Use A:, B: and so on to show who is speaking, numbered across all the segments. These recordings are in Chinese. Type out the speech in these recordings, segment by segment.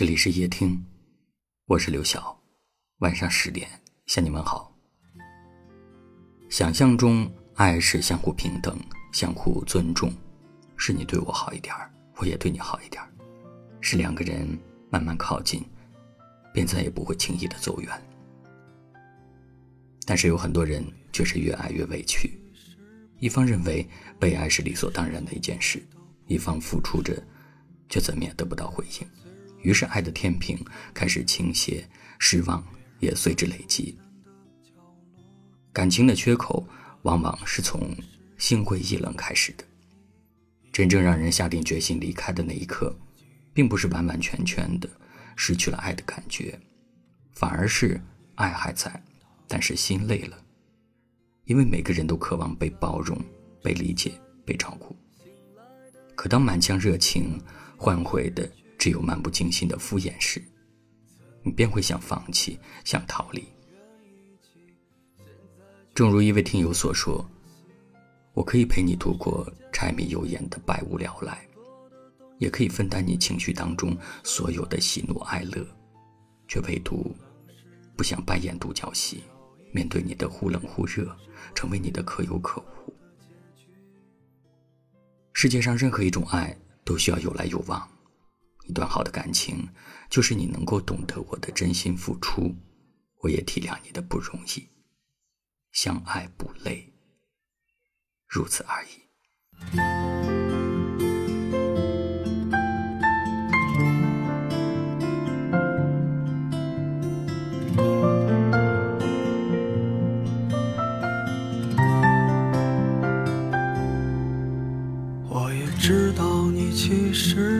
A: 这里是夜听，我是刘晓。晚上十点向你们好。想象中，爱是相互平等、相互尊重，是你对我好一点儿，我也对你好一点儿，是两个人慢慢靠近，便再也不会轻易的走远。但是有很多人却是越爱越委屈，一方认为被爱是理所当然的一件事，一方付出着，却怎么也得不到回应。于是，爱的天平开始倾斜，失望也随之累积。感情的缺口往往是从心灰意冷开始的。真正让人下定决心离开的那一刻，并不是完完全全的失去了爱的感觉，反而是爱还在，但是心累了。因为每个人都渴望被包容、被理解、被照顾。可当满腔热情换回的……只有漫不经心的敷衍时，你便会想放弃，想逃离。正如一位听友所说：“我可以陪你度过柴米油盐的百无聊赖，也可以分担你情绪当中所有的喜怒哀乐，却唯独不想扮演独角戏，面对你的忽冷忽热，成为你的可有可无。”世界上任何一种爱都需要有来有往。一段好的感情，就是你能够懂得我的真心付出，我也体谅你的不容易，相爱不累，如此而已。
B: 我也知道你其实。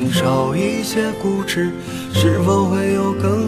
B: 能少一些固执。是否会有更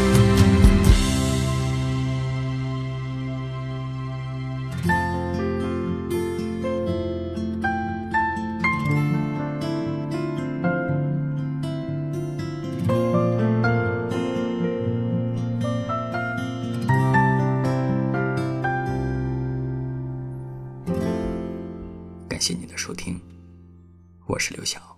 A: 感谢你的收听，我是刘晓。